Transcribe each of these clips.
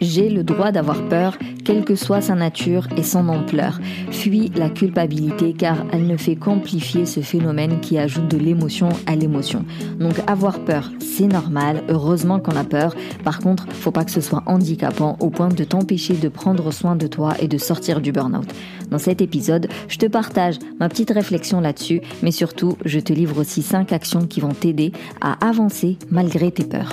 J'ai le droit d'avoir peur, quelle que soit sa nature et son ampleur. Fuis la culpabilité car elle ne fait qu'amplifier ce phénomène qui ajoute de l'émotion à l'émotion. Donc avoir peur, c'est normal, heureusement qu'on a peur. Par contre, faut pas que ce soit handicapant au point de t'empêcher de prendre soin de toi et de sortir du burn-out. Dans cet épisode, je te partage ma petite réflexion là-dessus, mais surtout, je te livre aussi 5 actions qui vont t'aider à avancer malgré tes peurs.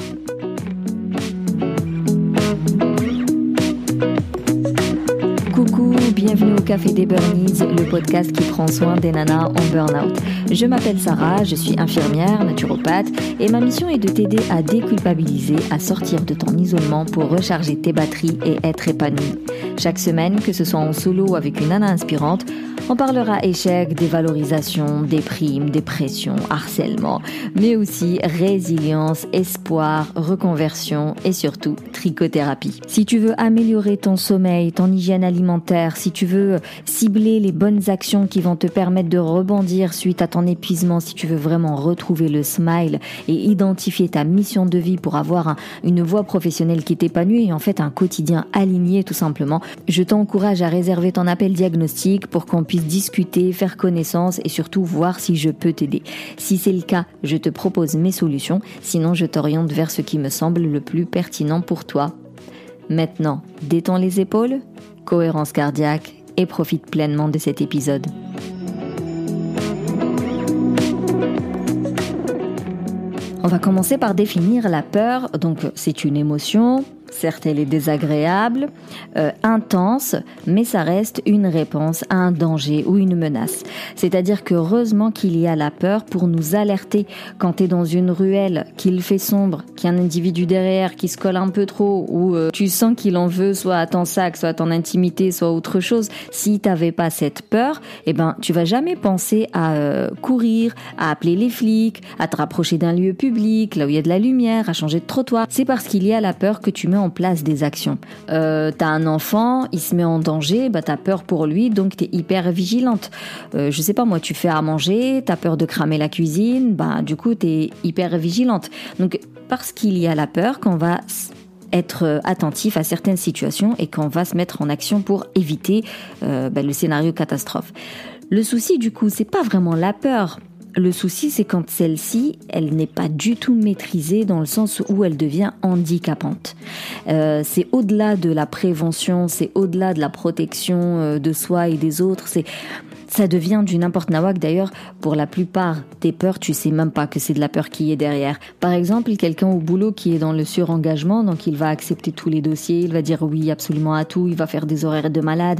Bienvenue au Café des Burnies, le podcast qui prend soin des nanas en burn-out. Je m'appelle Sarah, je suis infirmière, naturopathe, et ma mission est de t'aider à déculpabiliser, à sortir de ton isolement pour recharger tes batteries et être épanouie. Chaque semaine, que ce soit en solo ou avec une nana inspirante, on parlera échec, dévalorisation, déprime, dépression, harcèlement, mais aussi résilience, espoir, reconversion et surtout trichothérapie. Si tu veux améliorer ton sommeil, ton hygiène alimentaire, si tu veux cibler les bonnes actions qui vont te permettre de rebondir suite à ton épuisement, si tu veux vraiment retrouver le smile et identifier ta mission de vie pour avoir une voie professionnelle qui t'épanouit et en fait un quotidien aligné tout simplement, je t'encourage à réserver ton appel diagnostic pour qu'on puisse discuter, faire connaissance et surtout voir si je peux t'aider. Si c'est le cas, je te propose mes solutions, sinon je t'oriente vers ce qui me semble le plus pertinent pour toi. Maintenant, détends les épaules, cohérence cardiaque et profite pleinement de cet épisode. On va commencer par définir la peur. Donc c'est une émotion, Certes, elle est désagréable, euh, intense, mais ça reste une réponse à un danger ou une menace. C'est-à-dire que heureusement qu'il y a la peur pour nous alerter quand tu es dans une ruelle, qu'il fait sombre, qu'il y a un individu derrière qui se colle un peu trop, ou euh, tu sens qu'il en veut soit à ton sac, soit à ton intimité, soit autre chose. Si t'avais pas cette peur, eh ben tu vas jamais penser à euh, courir, à appeler les flics, à te rapprocher d'un lieu public, là où il y a de la lumière, à changer de trottoir. C'est parce qu'il y a la peur que tu mets place des actions. Euh, t'as un enfant, il se met en danger, bah t'as peur pour lui, donc t'es hyper vigilante. Euh, je sais pas moi, tu fais à manger, t'as peur de cramer la cuisine, bah du coup t'es hyper vigilante. Donc parce qu'il y a la peur qu'on va être attentif à certaines situations et qu'on va se mettre en action pour éviter euh, bah, le scénario catastrophe. Le souci du coup, c'est pas vraiment la peur, le souci, c'est quand celle-ci, elle n'est pas du tout maîtrisée dans le sens où elle devient handicapante. Euh, c'est au-delà de la prévention, c'est au-delà de la protection euh, de soi et des autres. C'est ça devient du n'importe nawak. D'ailleurs, pour la plupart des peurs, tu sais même pas que c'est de la peur qui est derrière. Par exemple, quelqu'un au boulot qui est dans le surengagement, donc il va accepter tous les dossiers, il va dire oui absolument à tout, il va faire des horaires de malade.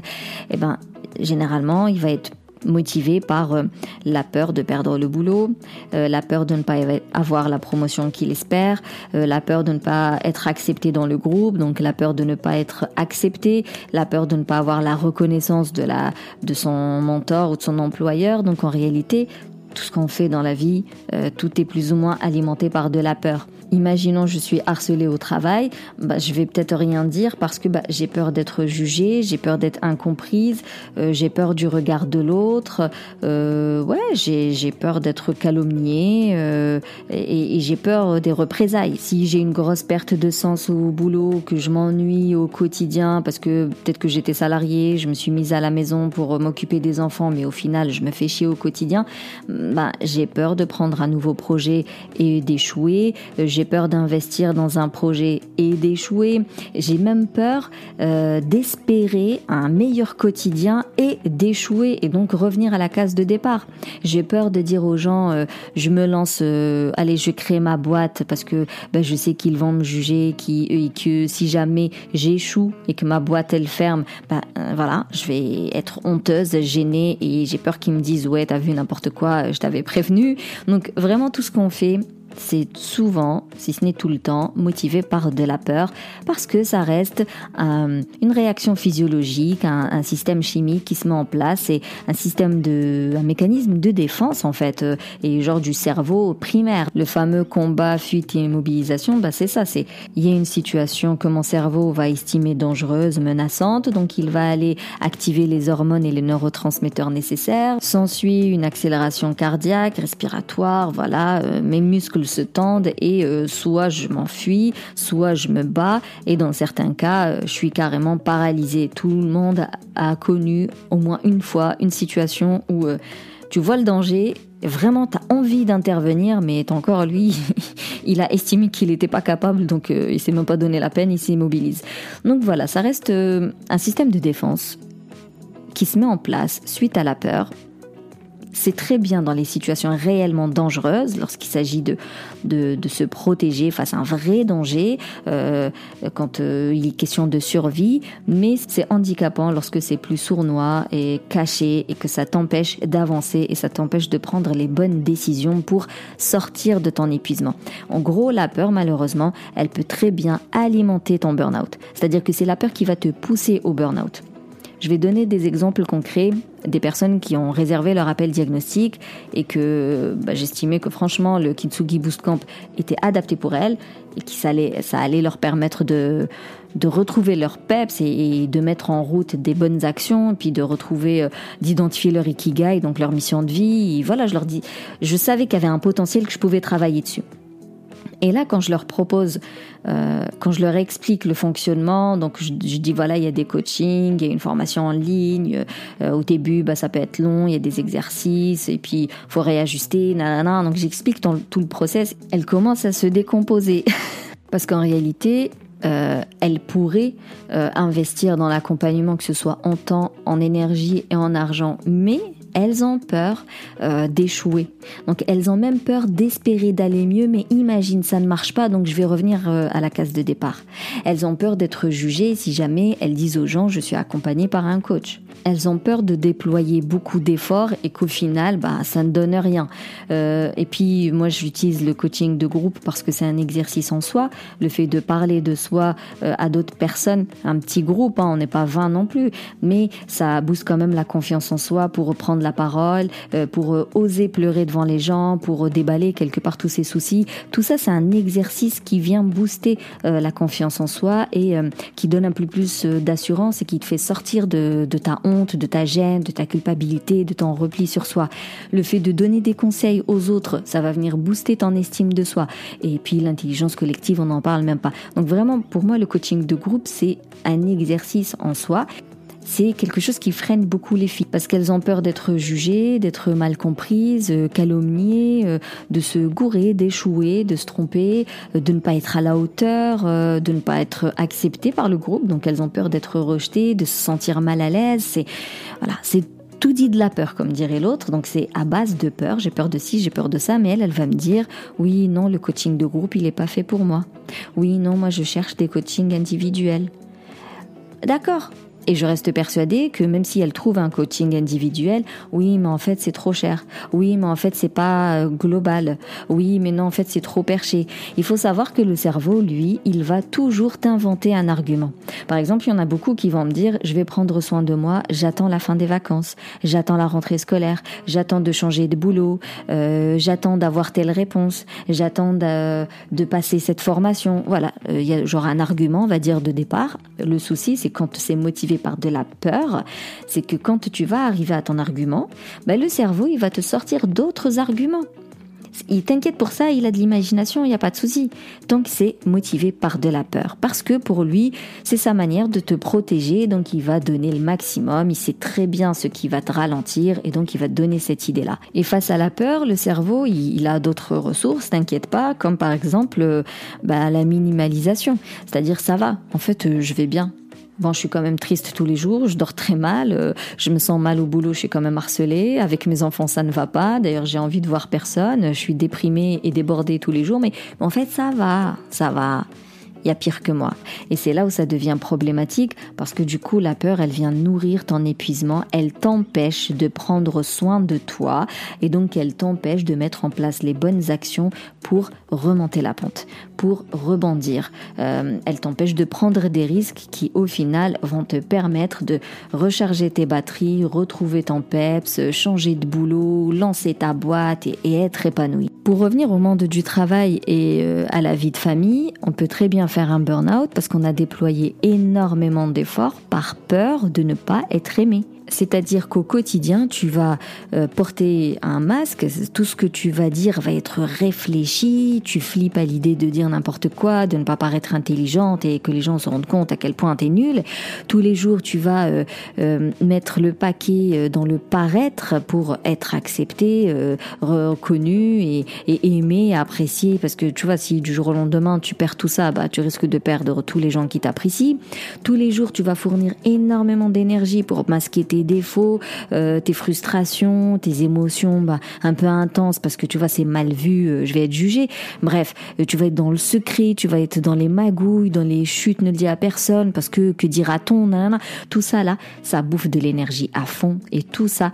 Eh ben, généralement, il va être motivé par euh, la peur de perdre le boulot, euh, la peur de ne pas avoir la promotion qu'il espère, euh, la peur de ne pas être accepté dans le groupe, donc la peur de ne pas être accepté, la peur de ne pas avoir la reconnaissance de la de son mentor ou de son employeur. Donc en réalité, tout ce qu'on fait dans la vie, tout est plus ou moins alimenté par de la peur. Imaginons je suis harcelée au travail, bah, je vais peut-être rien dire parce que bah, j'ai peur d'être jugée, j'ai peur d'être incomprise, euh, j'ai peur du regard de l'autre, euh, ouais, j'ai peur d'être calomniée euh, et, et j'ai peur des représailles. Si j'ai une grosse perte de sens au boulot, que je m'ennuie au quotidien parce que peut-être que j'étais salariée, je me suis mise à la maison pour m'occuper des enfants, mais au final je me fais chier au quotidien, bah, j'ai peur de prendre un nouveau projet et d'échouer. J'ai j'ai peur d'investir dans un projet et d'échouer. J'ai même peur euh, d'espérer un meilleur quotidien et d'échouer et donc revenir à la case de départ. J'ai peur de dire aux gens, euh, je me lance, euh, allez, je crée ma boîte parce que ben, je sais qu'ils vont me juger, et que si jamais j'échoue et que ma boîte elle ferme, ben voilà, je vais être honteuse, gênée et j'ai peur qu'ils me disent ouais, t'as vu n'importe quoi, je t'avais prévenu. Donc vraiment tout ce qu'on fait c'est souvent, si ce n'est tout le temps, motivé par de la peur, parce que ça reste euh, une réaction physiologique, un, système chimique qui se met en place, et un système de, un mécanisme de défense en fait, et genre du cerveau primaire. Le fameux combat, fuite et immobilisation, bah c'est ça, c'est il y a une situation que mon cerveau va estimer dangereuse, menaçante, donc il va aller activer les hormones et les neurotransmetteurs nécessaires. S'ensuit une accélération cardiaque, respiratoire, voilà, euh, mes muscles se tendent et euh, soit je m'enfuis, soit je me bats et dans certains cas, euh, je suis carrément paralysée. Tout le monde a connu au moins une fois une situation où tu vois le danger, vraiment tu as envie d'intervenir, mais encore lui, il a estimé qu'il n'était pas capable, donc il s'est même pas donné la peine, il s'immobilise. Donc voilà, ça reste un système de défense qui se met en place suite à la peur c'est très bien dans les situations réellement dangereuses, lorsqu'il s'agit de, de, se protéger face à un vrai danger, euh, quand euh, il est question de survie, mais c'est handicapant lorsque c'est plus sournois et caché et que ça t'empêche d'avancer et ça t'empêche de prendre les bonnes décisions pour sortir de ton épuisement. En gros, la peur, malheureusement, elle peut très bien alimenter ton burn-out. C'est-à-dire que c'est la peur qui va te pousser au burn-out. Je vais donner des exemples concrets des personnes qui ont réservé leur appel diagnostic et que bah, j'estimais que franchement le Kitsugi Boost Camp était adapté pour elles et que ça allait, leur permettre de, de retrouver leur peps et, de mettre en route des bonnes actions, puis de retrouver, euh, d'identifier leur ikigai, donc leur mission de vie. Voilà, je leur dis, je savais qu'il y avait un potentiel que je pouvais travailler dessus. Et là, quand je leur propose, euh, quand je leur explique le fonctionnement, donc je, dis voilà, il y a des coachings, il y a une formation en ligne. Euh, au début, bah, ça peut être long, il y a des exercices, et puis faut réajuster, nanana. Donc j'explique tout le process. Elle commence à se décomposer parce qu'en réalité, euh, elle pourrait euh, investir dans l'accompagnement, que ce soit en temps, en énergie et en argent, mais elles ont peur euh, d'échouer. Donc elles ont même peur d'espérer d'aller mieux, mais imagine, ça ne marche pas, donc je vais revenir euh, à la case de départ. Elles ont peur d'être jugées si jamais elles disent aux gens je suis accompagnée par un coach. Elles ont peur de déployer beaucoup d'efforts et qu'au final, bah, ça ne donne rien. Euh, et puis moi j'utilise le coaching de groupe parce que c'est un exercice en soi. Le fait de parler de soi à d'autres personnes, un petit groupe, hein, on n'est pas 20 non plus, mais ça booste quand même la confiance en soi pour reprendre la parole, euh, pour euh, oser pleurer devant les gens, pour euh, déballer quelque part tous ses soucis. Tout ça, c'est un exercice qui vient booster la confiance en soi et qui donne un peu plus d'assurance et qui te fait sortir de ta honte, de ta gêne, de ta culpabilité, de ton repli sur soi. Le fait de donner des conseils aux autres, ça va venir booster ton estime de soi. Et puis l'intelligence collective, on n'en parle même pas. Donc vraiment, pour moi, le coaching de groupe, c'est un exercice en soi c'est quelque chose qui freine beaucoup les filles parce qu'elles ont peur d'être jugées, d'être mal comprises, euh, calomniées, euh, de se gourer, d'échouer, de se tromper, euh, de ne pas être à la hauteur, de ne pas être acceptées par le groupe. Donc elles ont peur d'être rejetées, de se sentir mal à l'aise. C'est voilà, c'est tout dit de la peur, comme dirait l'autre. Donc c'est à base de peur. J'ai peur de ci, j'ai peur de ça. Mais elle, elle va me dire, oui, non, le coaching de groupe, il n'est pas fait pour moi. Oui, non, moi, je cherche des coachings individuels. D'accord. Et je reste persuadée que même si elle trouve un coaching individuel, oui, mais en fait c'est trop cher. Oui, mais en fait c'est pas euh, global. Oui, mais non, en fait c'est trop perché. Il faut savoir que le cerveau, lui, il va toujours t'inventer un argument. Par exemple, il y en a beaucoup qui vont me dire, je vais prendre soin de moi, j'attends la fin des vacances, j'attends la rentrée scolaire, j'attends de changer de boulot, euh, j'attends d'avoir telle réponse, j'attends de, passer cette formation. Voilà, euh, il y a genre un argument, on va dire, de départ. Le souci, c'est quand c'est motivé par de la peur, c'est que quand tu vas arriver à ton argument, ben le cerveau, il va te sortir d'autres arguments. Il t'inquiète pour ça, il a de l'imagination, il n'y a pas de souci. Donc c'est motivé par de la peur. Parce que pour lui, c'est sa manière de te protéger, donc il va donner le maximum, il sait très bien ce qui va te ralentir, et donc il va te donner cette idée-là. Et face à la peur, le cerveau, il, a d'autres ressources, t'inquiète pas, comme par exemple bah, la minimalisation. C'est-à-dire ça va, en fait euh, je vais bien, Bon, je suis quand même triste tous les jours, je dors très mal, euh, je me sens mal au boulot, je suis quand même harcelée. Avec mes enfants, ça ne va pas. D'ailleurs, j'ai envie de voir personne. Je suis déprimée et débordée tous les jours, mais en fait, ça va, ça va il y a pire que moi. Et c'est là où ça devient problématique parce que du coup, la peur, elle vient nourrir ton épuisement, elle t'empêche de prendre soin de toi et donc elle t'empêche de mettre en place les bonnes actions pour remonter la pente, pour rebondir. Euh, elle t'empêche de prendre des risques qui, au final, vont te permettre de recharger tes batteries, retrouver ton peps, changer de boulot, lancer ta boîte et, être épanoui. Pour revenir au monde du travail et euh, à la vie de famille, on peut très bien faire un burn-out parce qu'on a déployé énormément d'efforts par peur de ne pas être aimé. C'est-à-dire qu'au quotidien, tu vas euh, porter un masque, tout ce que tu vas dire va être réfléchi, tu flippes à l'idée de dire n'importe quoi, de ne pas paraître intelligente et que les gens se rendent compte à quel point tu es nul. Tous les jours, tu vas euh, euh, mettre le paquet dans le paraître pour être accepté, reconnu et, et, aimé, apprécié. Parce que tu vois, si du jour au lendemain tu perds tout ça, bah, tu risques de perdre tous les gens qui t'apprécient. Tous les jours, tu vas fournir énormément d'énergie pour masquer tes défauts, euh, tes frustrations, tes émotions bah, un peu intenses parce que tu vois c'est mal vu, euh, je vais être jugé. Bref, euh, tu vas être dans le secret, tu vas être dans les magouilles, dans les chutes, ne le dis à personne parce que que dira-t-on Tout ça là, ça bouffe de l'énergie à fond et tout ça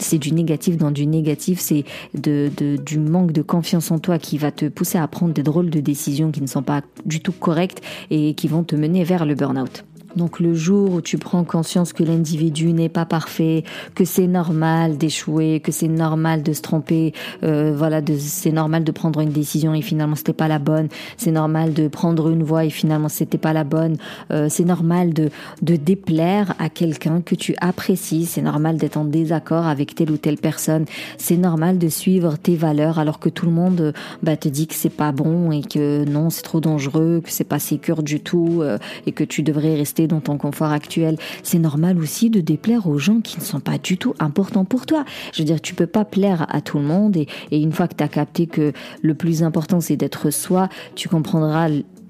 c'est du négatif dans du négatif, c'est de, de, du manque de confiance en toi qui va te pousser à prendre des drôles de décisions qui ne sont pas du tout correctes et qui vont te mener vers le burn-out. Donc le jour où tu prends conscience que l'individu n'est pas parfait, que c'est normal d'échouer, que c'est normal de se tromper, euh, voilà, c'est normal de prendre une décision et finalement c'était pas la bonne, c'est normal de prendre une voie et finalement c'était pas la bonne, euh, c'est normal de de déplaire à quelqu'un que tu apprécies, c'est normal d'être en désaccord avec telle ou telle personne, c'est normal de suivre tes valeurs alors que tout le monde bah, te dit que c'est pas bon et que non c'est trop dangereux, que c'est pas sécure du tout euh, et que tu devrais rester dans ton confort actuel. C'est normal aussi de déplaire aux gens qui ne sont pas du tout importants pour toi. Je veux dire, tu peux pas plaire à tout le monde et, et une fois que tu as capté que le plus important c'est d'être soi, tu comprendras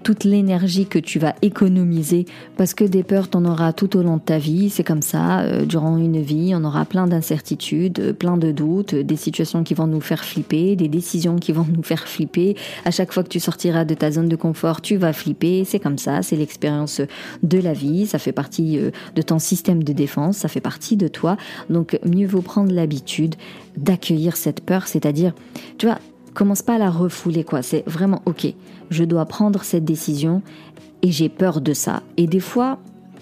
toute l'énergie que tu vas économiser parce que des peurs, t'en auras tout au long de ta vie. C'est comme ça, euh, durant une vie, on aura plein d'incertitudes, euh, plein de doutes, des situations qui vont nous faire flipper, des décisions qui vont nous faire flipper. À chaque fois que tu sortiras de ta zone de confort, tu vas flipper. C'est comme ça, c'est l'expérience de la vie. Ça fait partie euh, de ton système de défense, ça fait partie de toi. Donc mieux vaut prendre l'habitude d'accueillir cette peur, c'est-à-dire, tu vois, commence pas à la refouler quoi. C'est vraiment ok. Je dois prendre cette décision et j'ai peur de ça. Et des fois,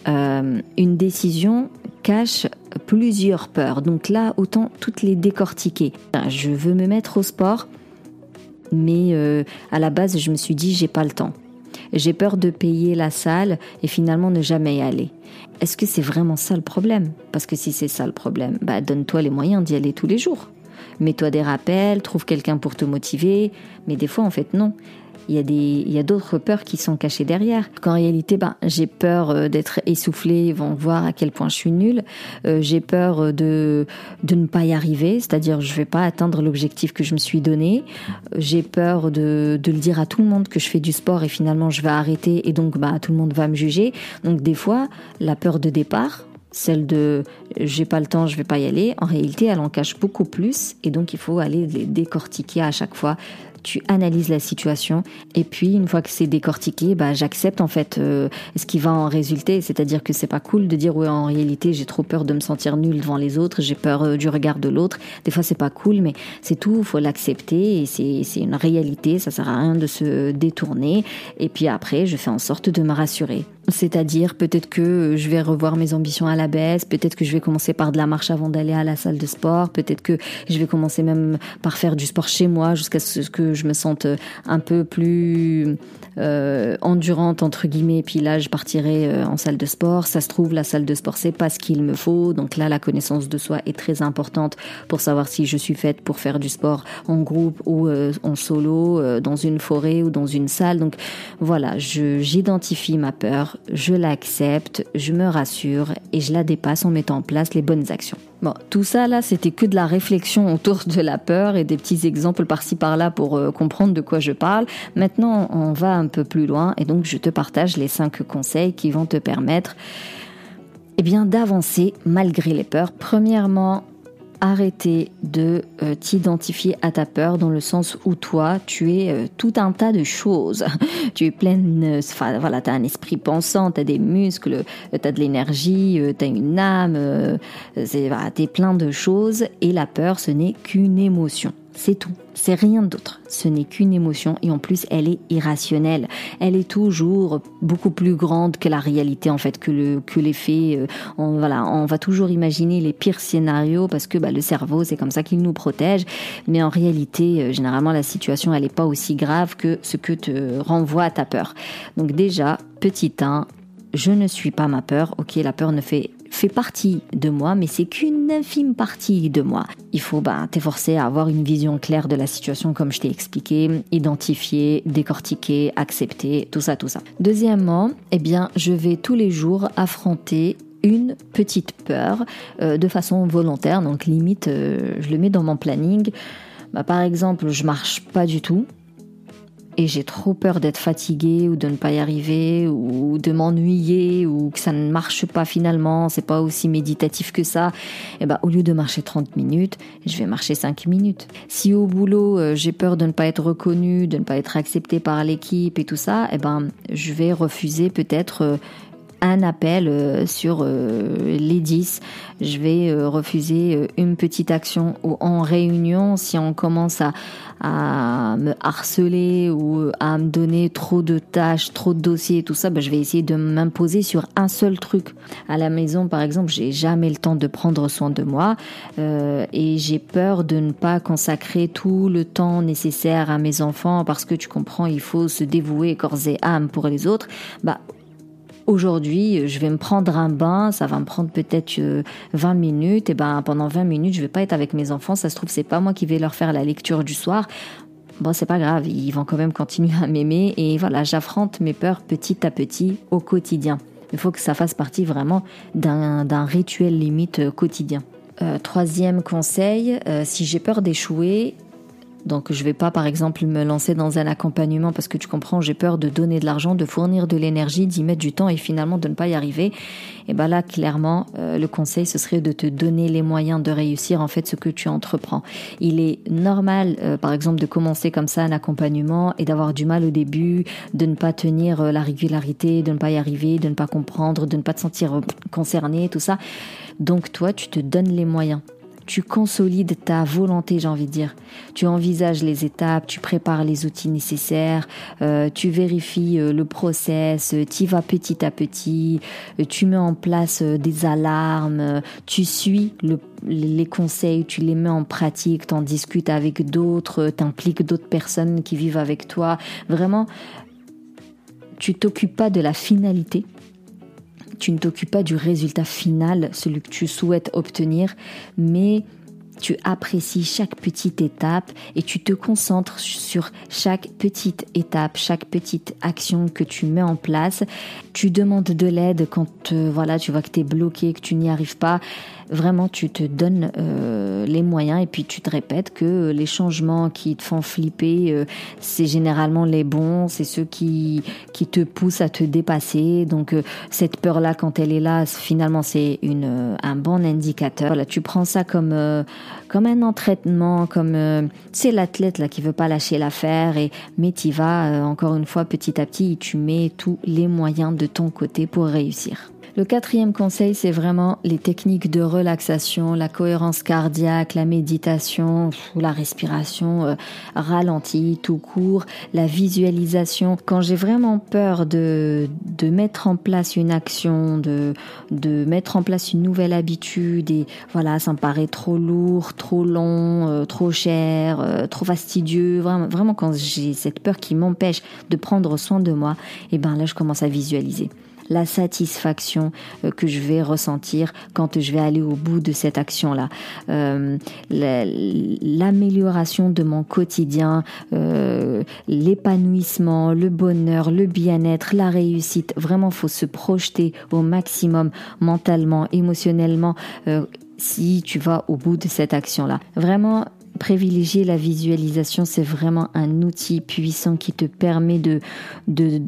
euh, une décision cache plusieurs peurs. Donc là, autant toutes les décortiquer. Je veux me mettre au sport, mais euh, à la base, je me suis dit j'ai pas le temps. J'ai peur de payer la salle et finalement ne jamais y aller. Est-ce que c'est vraiment ça le problème? Parce que si c'est ça le problème, bah donne-toi les moyens d'y aller tous les jours mets-toi des rappels, trouve quelqu'un pour te motiver. Mais des fois, en fait, non. Il y a des, il y a d'autres peurs qui sont cachées derrière. Qu'en réalité, ben, j'ai peur euh, d'être essoufflée, ils vont voir à quel point je suis nulle. Euh, j'ai peur de, de ne pas y arriver, c'est-à-dire je vais pas atteindre l'objectif que je me suis donné. J'ai peur de, de le dire à tout le monde que je fais du sport et finalement je vais arrêter et donc, bah, tout le monde va me juger. Donc, des fois, la peur de départ, celle de j'ai pas le temps, je vais pas y aller, en réalité, elle en cache beaucoup plus et donc il faut aller les décortiquer à chaque fois tu analyses la situation et puis une fois que c'est décortiqué, bah j'accepte en fait euh, ce qui va en résulter. C'est-à-dire que c'est pas cool de dire ouais en réalité j'ai trop peur de me sentir nul devant les autres, j'ai peur euh, du regard de l'autre. Des fois c'est pas cool, mais c'est tout, faut l'accepter et c'est c'est une réalité. Ça sert à rien de se détourner. Et puis après je fais en sorte de me rassurer. C'est-à-dire peut-être que je vais revoir mes ambitions à la baisse, peut-être que je vais commencer par de la marche avant d'aller à la salle de sport, peut-être que je vais commencer même par faire du sport chez moi jusqu'à ce que je me sente un peu plus euh, endurante entre guillemets. Puis là, je partirai euh, en salle de sport. Ça se trouve, la salle de sport, c'est pas ce qu'il me faut. Donc là, la connaissance de soi est très importante pour savoir si je suis faite pour faire du sport en groupe ou euh, en solo, euh, dans une forêt ou dans une salle. Donc voilà, j'identifie ma peur, je l'accepte, je me rassure et je la dépasse en mettant en place les bonnes actions. Bon, tout ça là, c'était que de la réflexion autour de la peur et des petits exemples par-ci par-là pour euh, comprendre de quoi je parle. Maintenant, on va un peu plus loin et donc je te partage les cinq conseils qui vont te permettre eh bien d'avancer malgré les peurs. Premièrement, arrêter de euh, t'identifier à ta peur dans le sens où toi, tu es euh, tout un tas de choses. tu es pleine, euh, voilà, tu as un esprit pensant, tu as des muscles, tu as de l'énergie, tu as une âme, c'est voilà, tu es plein de choses et la peur, ce n'est qu'une émotion. C'est tout. C'est rien d'autre. Ce n'est qu'une émotion et en plus elle est irrationnelle. Elle est toujours beaucoup plus grande que la réalité en fait, que le que les faits. Euh, on, voilà, on va toujours imaginer les pires scénarios parce que bah, le cerveau c'est comme ça qu'il nous protège. Mais en réalité, euh, généralement la situation elle n'est pas aussi grave que ce que te renvoie ta peur. Donc déjà petit 1, je ne suis pas ma peur. Ok, la peur ne fait fait partie de moi, mais c'est qu'une infime partie de moi. Il faut bah, t'efforcer à avoir une vision claire de la situation comme je t'ai expliqué, identifier, décortiquer, accepter, tout ça, tout ça. Deuxièmement, eh bien, je vais tous les jours affronter une petite peur euh, de façon volontaire, donc limite, euh, je le mets dans mon planning. Bah, par exemple, je marche pas du tout et j'ai trop peur d'être fatiguée ou de ne pas y arriver ou de m'ennuyer ou que ça ne marche pas finalement, c'est pas aussi méditatif que ça, et eh ben au lieu de marcher 30 minutes, je vais marcher 5 minutes. Si au boulot, euh, j'ai peur de ne pas être reconnue, de ne pas être acceptée par l'équipe et tout ça, et eh ben je vais refuser peut-être un appel euh, sur euh, les 10. Je vais euh, refuser une petite action ou en réunion si on commence à, me harceler ou à me donner trop de tâches, trop de dossiers et tout ça, ben, je vais essayer de m'imposer sur un seul truc. À la maison, par exemple, j'ai jamais le temps de prendre soin de moi et j'ai peur de ne pas consacrer tout le temps nécessaire à mes enfants parce que tu comprends, il faut se dévouer corps et âme pour les autres. Bah, aujourd'hui, je vais me prendre un bain, ça va me prendre peut-être 20 euh, minutes, et ben pendant 20 minutes, je vais pas être avec mes enfants, ça se trouve c'est pas moi qui vais leur faire la lecture du soir. Bon, c'est pas grave, ils vont quand même continuer à m'aimer et voilà, j'affronte mes peurs petit à petit au quotidien. Il faut que ça fasse partie vraiment d'un rituel limite euh, quotidien. Euh, troisième conseil, si j'ai peur d'échouer, donc je vais pas par exemple me lancer dans un accompagnement parce que tu comprends, j'ai peur de donner de l'argent, de fournir de l'énergie, d'y mettre du temps et finalement de ne pas y arriver. Et ben là clairement euh, le conseil ce serait de te donner les moyens de réussir en fait ce que tu entreprends. Il est normal euh, par exemple de commencer comme ça un accompagnement et d'avoir du mal au début, de ne pas tenir euh, la régularité, de ne pas y arriver, de ne pas comprendre, de ne pas te sentir concerné, tout ça. Donc toi tu te donnes les moyens tu consolides ta volonté, j'ai envie de dire. Tu envisages les étapes, tu prépares les outils nécessaires, euh, tu vérifies euh, le process, euh, tu vas petit à petit, tu mets en place des alarmes, tu suis les conseils, tu les mets en pratique, t'en discutes avec d'autres, t'impliques d'autres personnes qui vivent avec toi. Vraiment, tu t'occupes pas de la finalité, tu ne t'occupes pas du résultat final, celui que tu souhaites obtenir, mais tu apprécies chaque petite étape et tu te concentres sur chaque petite étape, chaque petite action que tu mets en place. Tu demandes de l'aide quand euh, voilà, tu vois que tu es bloqué, que tu n'y arrives pas vraiment tu te donnes euh, les moyens et puis tu te répètes que les changements qui te font flipper, euh, c'est généralement les bons, c'est ceux qui, qui te poussent à te dépasser. Donc euh, cette peur-là, quand elle est là, finalement c'est une un bon indicateur. Tu prends ça comme comme un entraînement, comme c'est l'athlète là qui veut pas lâcher l'affaire et mais tu vas encore une fois petit à petit, tu mets tous les moyens de ton côté pour réussir. Le quatrième conseil, c'est vraiment les techniques de relaxation, la cohérence cardiaque, la méditation, la respiration euh, ralentie, tout court, la visualisation. Quand j'ai vraiment peur de, de mettre en place une action, de, de mettre en place une nouvelle habitude et voilà, ça me paraît trop lourd, trop long, euh, trop cher, euh, trop fastidieux, vraiment, vraiment quand j'ai cette peur qui m'empêche de prendre soin de moi, et eh ben là je commence à visualiser la satisfaction euh, que je vais ressentir quand je vais aller au bout de cette action-là, euh, l'amélioration de mon quotidien, euh, l'épanouissement, le bonheur, le bien-être, la réussite. Vraiment, faut se projeter au maximum mentalement, émotionnellement. si tu vas au bout de cette action-là. Vraiment, privilégier la visualisation, c'est vraiment un outil puissant qui te permet de, de,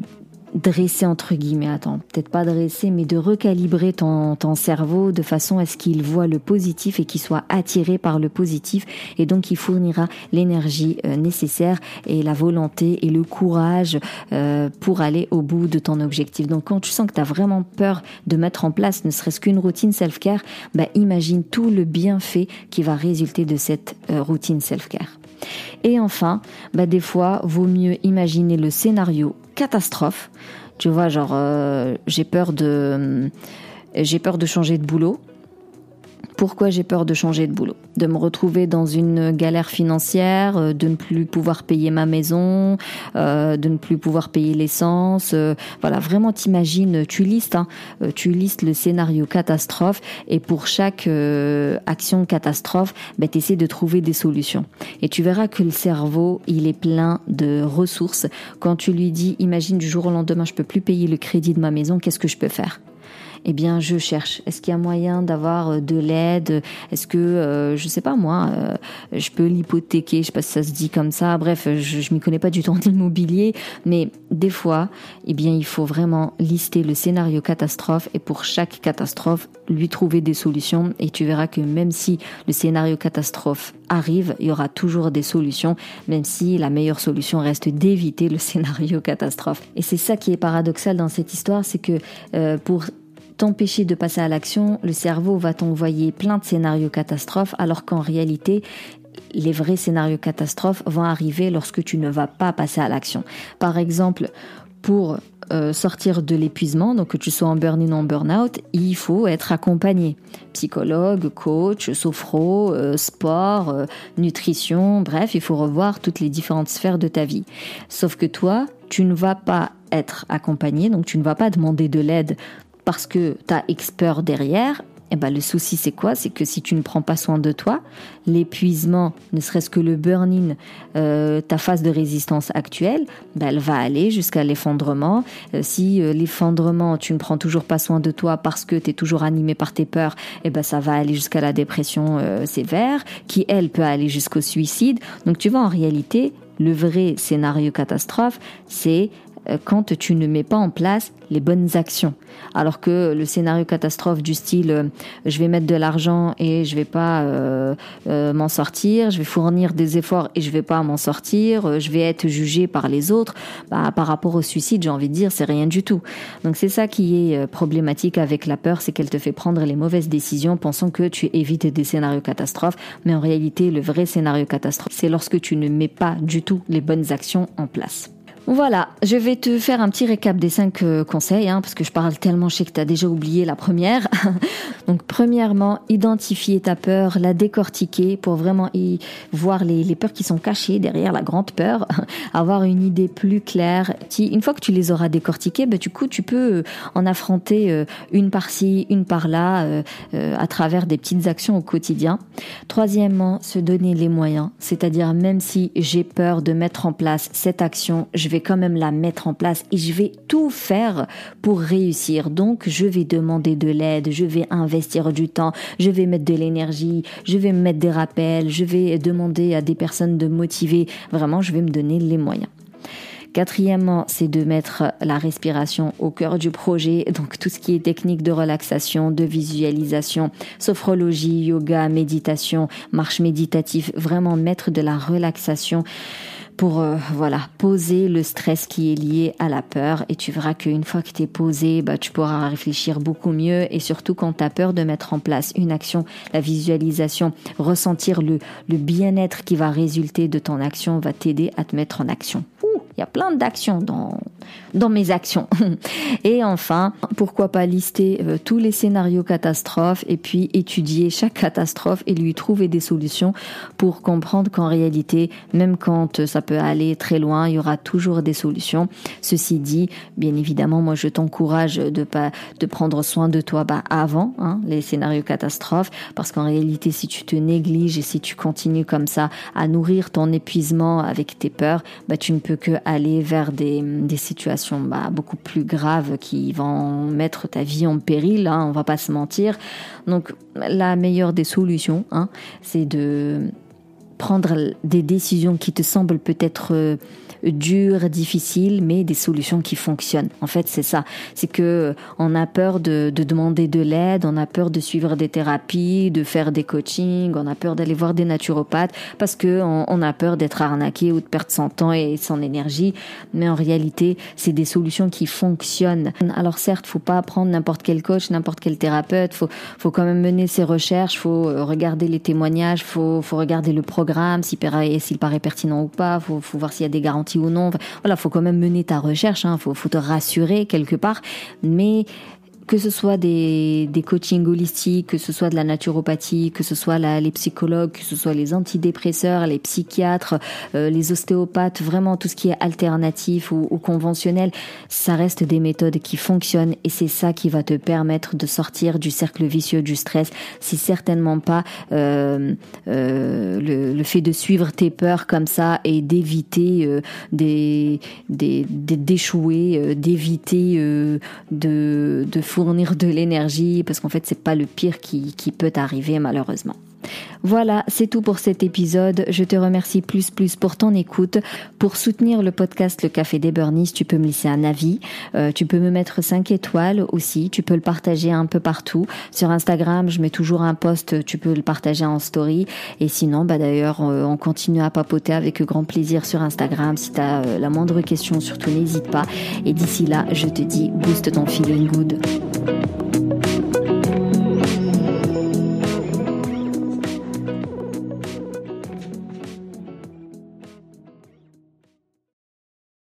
dresser entre guillemets, attends, peut-être pas dresser, mais de recalibrer ton, ton cerveau de façon à ce qu'il voit le positif et qu'il soit attiré par le positif et donc il fournira l'énergie euh, nécessaire et la volonté et le courage euh, pour aller au bout de ton objectif. Donc quand tu sens que tu as vraiment peur de mettre en place ne serait-ce qu'une routine self-care, bah, imagine tout le bienfait qui va résulter de cette euh, routine self-care. Et enfin, bah des fois, vaut mieux imaginer le scénario catastrophe. Tu vois, genre, euh, j'ai peur de, j'ai peur de changer de boulot. Pourquoi j'ai peur de changer de boulot? De me retrouver dans une galère financière, euh, de ne plus pouvoir payer ma maison, euh, de ne plus pouvoir payer l'essence. Euh, voilà, vraiment tu listes, hein, tu listes le scénario catastrophe et pour chaque action catastrophe, bah, tu essaies de trouver des solutions. Et tu verras que le cerveau, il est plein de ressources. Quand tu lui dis, imagine du jour au lendemain, je peux plus payer le crédit de ma maison, qu'est-ce que je peux faire? Eh bien, je cherche. Est-ce qu'il y a moyen d'avoir euh, de l'aide? Est-ce que, euh, je sais pas moi, euh, je peux l'hypothéquer? Je sais pas si ça se dit comme ça. Bref, je, je m'y connais pas du tout en immobilier, mais des fois, eh bien, il faut vraiment lister le scénario catastrophe et pour chaque catastrophe, lui trouver des solutions. Et tu verras que même si le scénario catastrophe arrive, il y aura toujours des solutions, même si la meilleure solution reste d'éviter le scénario catastrophe. Et c'est ça qui est paradoxal dans cette histoire, c'est que euh, pour t'empêcher de passer à l'action, le cerveau va t'envoyer plein de scénarios catastrophes, alors qu'en réalité, les vrais scénarios catastrophes vont arriver lorsque tu ne vas pas passer à l'action. Par exemple, pour euh, sortir de l'épuisement, donc que tu sois en burn-in ou en burn-out, il faut être accompagné. Psychologue, coach, sophro, euh, sport, euh, nutrition, bref, il faut revoir toutes les différentes sphères de ta vie. Sauf que toi, tu ne vas pas être accompagné, donc tu ne vas pas demander de l'aide parce que tu as expert derrière, eh ben, le souci c'est quoi? C'est que si tu ne prends pas soin de toi, l'épuisement, ne serait-ce que le burn-in, euh, ta phase de résistance actuelle, ben, elle va aller jusqu'à l'effondrement. Euh, si euh, l'effondrement, tu ne prends toujours pas soin de toi parce que tu es toujours animé par tes peurs, eh ben, ça va aller jusqu'à la dépression sévère, qui elle peut aller jusqu'au suicide. Donc tu vois, en réalité, le vrai scénario catastrophe, c'est euh, quand tu ne mets pas en place les bonnes actions. Alors que le scénario catastrophe du style euh, je vais mettre de l'argent et je vais pas euh, m'en sortir, je vais fournir des efforts et je vais pas m'en sortir, je vais être jugé par les autres, bah, par rapport au suicide, j'ai envie de dire, c'est rien du tout. Donc c'est ça qui est problématique avec la peur, c'est qu'elle te fait prendre les mauvaises décisions pensant que tu évites des scénarios catastrophes, mais en réalité le vrai scénario catastrophe, c'est lorsque tu ne mets pas du tout les bonnes actions en place. Voilà, je vais te faire un petit récap des cinq euh, conseils, hein, parce que je parle tellement, je sais que tu as déjà oublié la première. Donc premièrement, identifier ta peur, la décortiquer pour vraiment y voir les, peurs qui sont cachées derrière la grande peur, avoir une idée plus claire. Une fois que tu les auras décortiquées, ben, du coup, tu peux euh, en affronter euh, une par-ci, une par-là, à travers des petites actions au quotidien. Troisièmement, se donner les moyens, c'est-à-dire même si j'ai peur de mettre en place cette action, je vais quand même la mettre en place et je vais tout faire pour réussir. Donc, je vais demander de l'aide, je vais investir du temps, je vais mettre de l'énergie, je vais me mettre des rappels, je vais demander à des personnes de motiver. Vraiment, je vais me donner les moyens. Quatrièmement, c'est de mettre la respiration au cœur du projet, donc tout ce qui est technique de relaxation, de visualisation, sophrologie, yoga, méditation, marche méditative, vraiment mettre de la relaxation pour euh, voilà poser le stress qui est lié à la peur. Et tu verras qu'une fois que tu es posé bah, tu pourras réfléchir beaucoup mieux. Et surtout quand tu as peur de mettre en place une action la visualisation ressentir le, le bien-être qui va résulter de ton action va t'aider à te mettre en action il y a plein d'actions dans, dans mes actions. Et enfin, pourquoi pas lister euh, tous les scénarios catastrophes et puis étudier chaque catastrophe et lui trouver des solutions pour comprendre qu'en réalité, même quand ça peut aller très loin, il y aura toujours des solutions. Ceci dit, bien évidemment, moi je t'encourage de de prendre soin de toi bah, avant hein, les scénarios catastrophes parce qu'en réalité, si tu te négliges et si tu continues comme ça à nourrir ton épuisement avec tes peurs, bah, tu ne peux que aller vers des, des situations bah, beaucoup plus graves qui vont mettre ta vie en péril, hein, on va pas se mentir. Donc la meilleure des solutions, hein, c'est de prendre des décisions qui te semblent peut-être euh, dures, difficiles, mais des solutions qui fonctionnent. En fait, c'est ça. C'est que euh, on a peur de, de demander de l'aide, on a peur de suivre des thérapies, de faire des coachings, on a peur d'aller voir des naturopathes parce que on, on a peur d'être arnaqué ou de perdre son temps et son énergie. Mais en réalité, c'est des solutions qui fonctionnent. Alors certes, faut pas prendre n'importe quel coach, n'importe quel thérapeute. Faut, faut quand même mener ses recherches. Faut euh, regarder les témoignages. Faut, faut regarder le programme, s'il paraît, s'il paraît pertinent ou pas. Faut, faut voir s'il y a des garanties ou non. Voilà, faut quand même mener ta recherche, hein, faut, faut te rassurer quelque part, mais que ce soit des, des coachings holistiques, que ce soit de la naturopathie, que ce soit la, les psychologues, que ce soit les antidépresseurs, les psychiatres, euh, les ostéopathes, vraiment tout ce qui est alternatif ou, ou conventionnel, ça reste des méthodes qui fonctionnent et c'est ça qui va te permettre de sortir du cercle vicieux du stress. C'est certainement pas euh, euh, le, le, fait de suivre tes peurs comme ça et d'éviter euh, des d'échouer, euh, d'éviter euh, de, de fournir de l'énergie parce qu'en fait c'est pas le pire qui, qui peut arriver malheureusement. Voilà, c'est tout pour cet épisode. Je te remercie plus plus pour ton écoute. Pour soutenir le podcast Le Café des Burnies, tu peux me laisser un avis. Euh, tu peux me mettre 5 étoiles aussi. Tu peux le partager un peu partout. Sur Instagram, je mets toujours un post. Tu peux le partager en story. Et sinon, bah d'ailleurs, euh, on continue à papoter avec grand plaisir sur Instagram. Si tu as euh, la moindre question, surtout n'hésite pas. Et d'ici là, je te dis, booste ton feeling good.